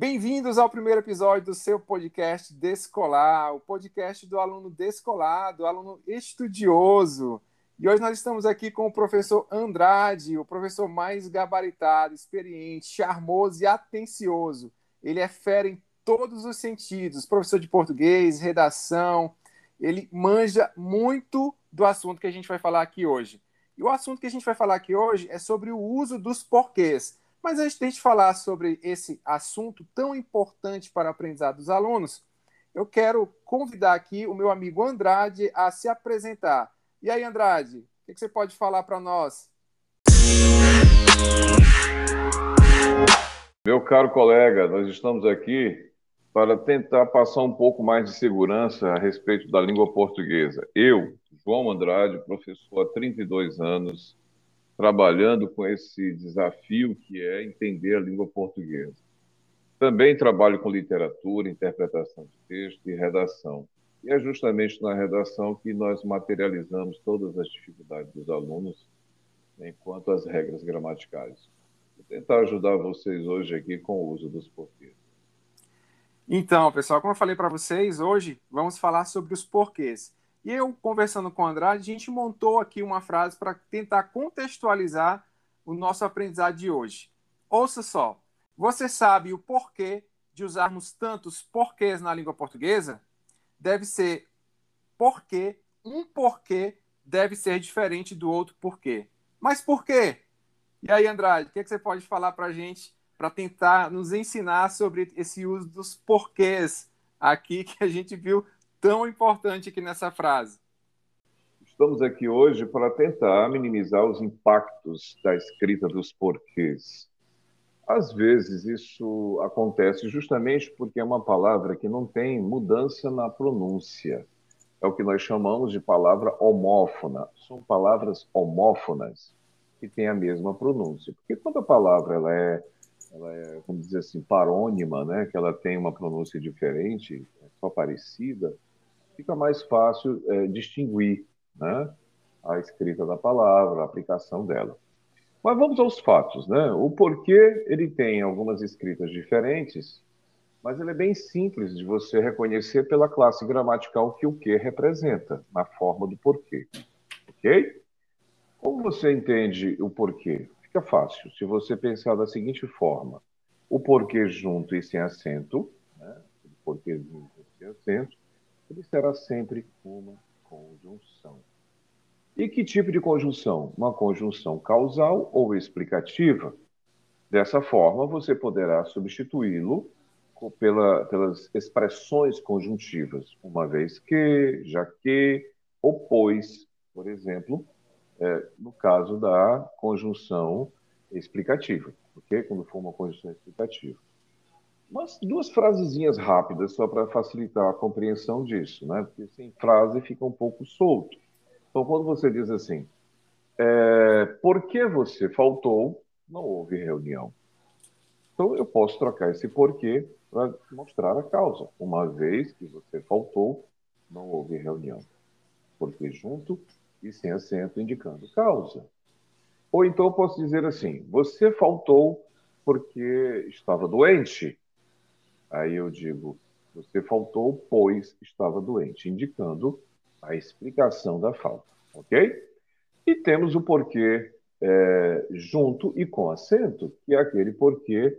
Bem-vindos ao primeiro episódio do seu podcast Descolar, o podcast do aluno descolado, aluno estudioso. E hoje nós estamos aqui com o professor Andrade, o professor mais gabaritado, experiente, charmoso e atencioso. Ele é fera em todos os sentidos, professor de português, redação, ele manja muito do assunto que a gente vai falar aqui hoje. E o assunto que a gente vai falar aqui hoje é sobre o uso dos porquês. Mas antes de a gente falar sobre esse assunto tão importante para o aprendizado dos alunos, eu quero convidar aqui o meu amigo Andrade a se apresentar. E aí, Andrade, o que você pode falar para nós? Meu caro colega, nós estamos aqui para tentar passar um pouco mais de segurança a respeito da língua portuguesa. Eu, João Andrade, professor há 32 anos, trabalhando com esse desafio que é entender a língua portuguesa. Também trabalho com literatura, interpretação de texto e redação. E é justamente na redação que nós materializamos todas as dificuldades dos alunos enquanto as regras gramaticais. Vou tentar ajudar vocês hoje aqui com o uso dos porquês. Então, pessoal, como eu falei para vocês, hoje vamos falar sobre os porquês. E eu, conversando com o Andrade, a gente montou aqui uma frase para tentar contextualizar o nosso aprendizado de hoje. Ouça só. Você sabe o porquê de usarmos tantos porquês na língua portuguesa? Deve ser porque um porquê deve ser diferente do outro porquê. Mas por quê? E aí, Andrade, o que, é que você pode falar para a gente para tentar nos ensinar sobre esse uso dos porquês aqui que a gente viu tão importante aqui nessa frase. Estamos aqui hoje para tentar minimizar os impactos da escrita dos porquês. Às vezes isso acontece justamente porque é uma palavra que não tem mudança na pronúncia. É o que nós chamamos de palavra homófona. São palavras homófonas que têm a mesma pronúncia. Porque quando a palavra ela é ela é, vamos dizer assim, parônima, né? que ela tem uma pronúncia diferente, é só parecida, fica mais fácil é, distinguir né? a escrita da palavra, a aplicação dela. Mas vamos aos fatos. Né? O porquê ele tem algumas escritas diferentes, mas ele é bem simples de você reconhecer pela classe gramatical que o que representa, na forma do porquê. Ok? Como você entende o porquê? Fica fácil. Se você pensar da seguinte forma: o porquê junto e sem acento, né? o porquê junto e sem acento, ele será sempre uma conjunção. E que tipo de conjunção? Uma conjunção causal ou explicativa. Dessa forma, você poderá substituí-lo pela, pelas expressões conjuntivas, uma vez que, já que, ou pois, por exemplo, é, no caso da conjunção explicativa, ok? Quando for uma conjunção explicativa. Mas duas frasezinhas rápidas só para facilitar a compreensão disso, né? Porque sem frase fica um pouco solto. Então, quando você diz assim, é, por que você faltou, não houve reunião. Então, eu posso trocar esse porquê para mostrar a causa. Uma vez que você faltou, não houve reunião. Porque junto e sem acento indicando causa. Ou então eu posso dizer assim: você faltou porque estava doente. Aí eu digo: você faltou pois estava doente, indicando a explicação da falta. Ok? E temos o porquê é, junto e com acento, que é aquele porquê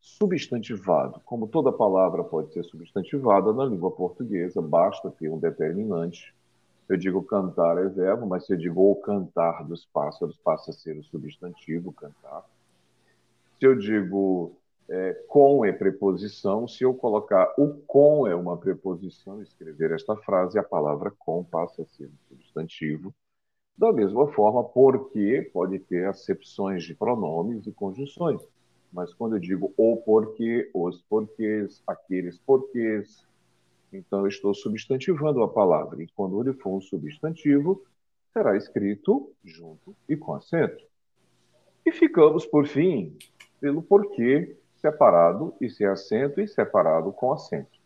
substantivado. Como toda palavra pode ser substantivada na língua portuguesa, basta ter um determinante eu digo cantar é verbo, mas se eu digo o cantar dos pássaros, passa a ser o substantivo cantar. Se eu digo é, com é preposição, se eu colocar o com é uma preposição, escrever esta frase, a palavra com passa a ser um substantivo. Da mesma forma, porque pode ter acepções de pronomes e conjunções. Mas quando eu digo o porquê, os porquês, aqueles porquês, então, eu estou substantivando a palavra, e quando ele for um substantivo, será escrito junto e com acento. E ficamos, por fim, pelo porquê separado e sem acento e separado com acento.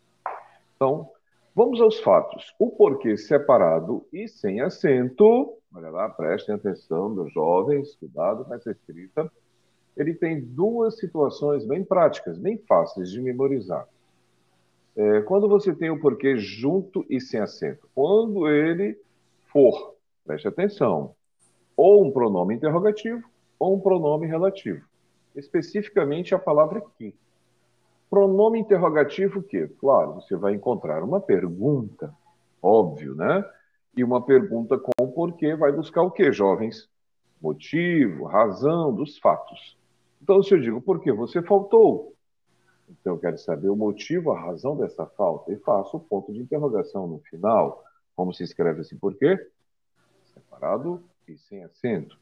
Então, vamos aos fatos. O porquê separado e sem acento, olha lá, prestem atenção, meus jovens, cuidado com essa escrita. ele tem duas situações bem práticas, bem fáceis de memorizar. É, quando você tem o porquê junto e sem acento, quando ele for, preste atenção, ou um pronome interrogativo ou um pronome relativo. Especificamente a palavra que. Pronome interrogativo que, claro, você vai encontrar uma pergunta, óbvio, né? E uma pergunta com o porquê vai buscar o que, jovens? Motivo, razão dos fatos. Então, se eu digo por que você faltou, então eu quero saber o motivo, a razão dessa falta, e faço o ponto de interrogação no final. Como se escreve assim, por quê? Separado e sem acento.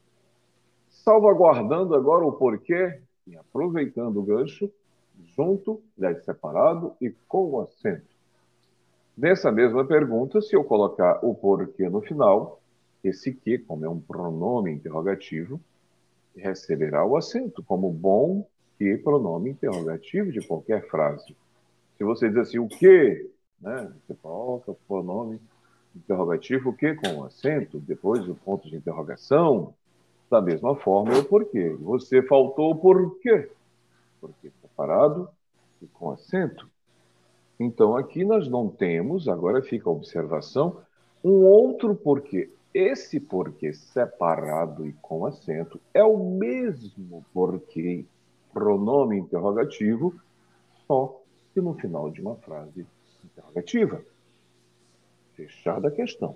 Salvaguardando agora o porquê e aproveitando o gancho, junto, aliás, separado e com acento. Nessa mesma pergunta, se eu colocar o porquê no final, esse que, como é um pronome interrogativo, receberá o acento como bom que pronome interrogativo de qualquer frase. Se você diz assim, o que, né, você coloca o pronome interrogativo, o que com acento, depois do ponto de interrogação, da mesma forma o porquê. Você faltou o porquê. Porquê separado e com acento. Então, aqui nós não temos, agora fica a observação, um outro porquê. Esse porquê separado e com acento é o mesmo porquê pronome interrogativo, só que no final de uma frase interrogativa. Fechada a questão.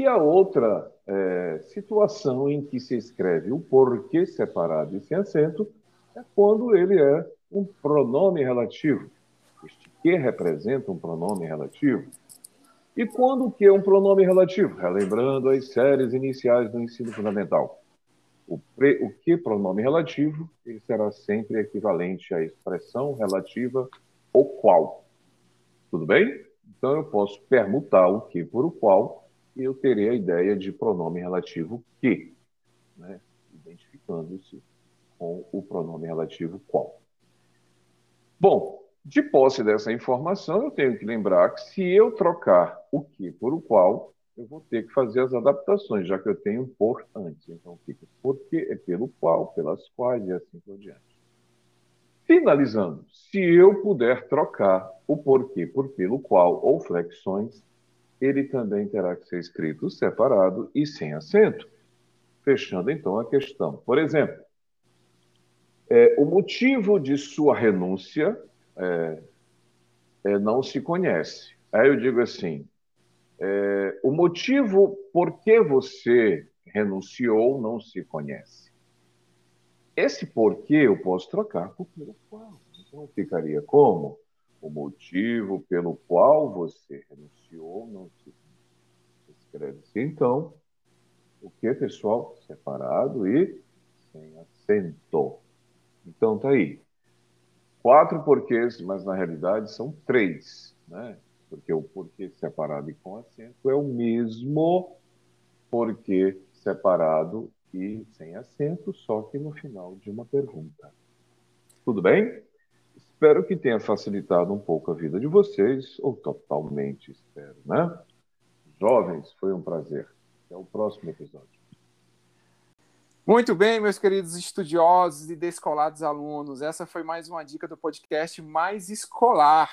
E a outra é, situação em que se escreve o porquê separado e sem acento é quando ele é um pronome relativo. Este que representa um pronome relativo. E quando o que é um pronome relativo? Relembrando as séries iniciais do ensino fundamental. O, pre, o que pronome relativo ele será sempre equivalente à expressão relativa o qual. Tudo bem? Então eu posso permutar o que por o qual eu terei a ideia de pronome relativo que, né? identificando-se com o pronome relativo qual. Bom, de posse dessa informação, eu tenho que lembrar que se eu trocar o que por o qual, eu vou ter que fazer as adaptações, já que eu tenho por antes. Então fica por que é pelo qual, pelas quais e assim por diante. Finalizando, se eu puder trocar o porquê por pelo qual ou flexões, ele também terá que ser escrito separado e sem acento. Fechando então a questão. Por exemplo, é, o motivo de sua renúncia é, é, não se conhece. Aí eu digo assim: é, o motivo por que você renunciou não se conhece. Esse porquê eu posso trocar por pelo qual. Então ficaria como? O motivo pelo qual você renunciou não se escreve-se então. O que, pessoal? Separado e sem acento. Então tá aí quatro porquês, mas na realidade são três, né? Porque o porquê separado e com acento é o mesmo porquê separado e sem acento, só que no final de uma pergunta. Tudo bem? Espero que tenha facilitado um pouco a vida de vocês, ou totalmente espero, né? Jovens, foi um prazer. Até o próximo episódio. Muito bem, meus queridos estudiosos e descolados alunos, essa foi mais uma dica do podcast mais escolar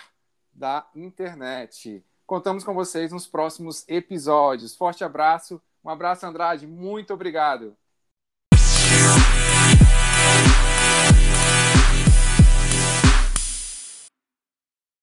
da internet. Contamos com vocês nos próximos episódios. Forte abraço, um abraço, Andrade, muito obrigado.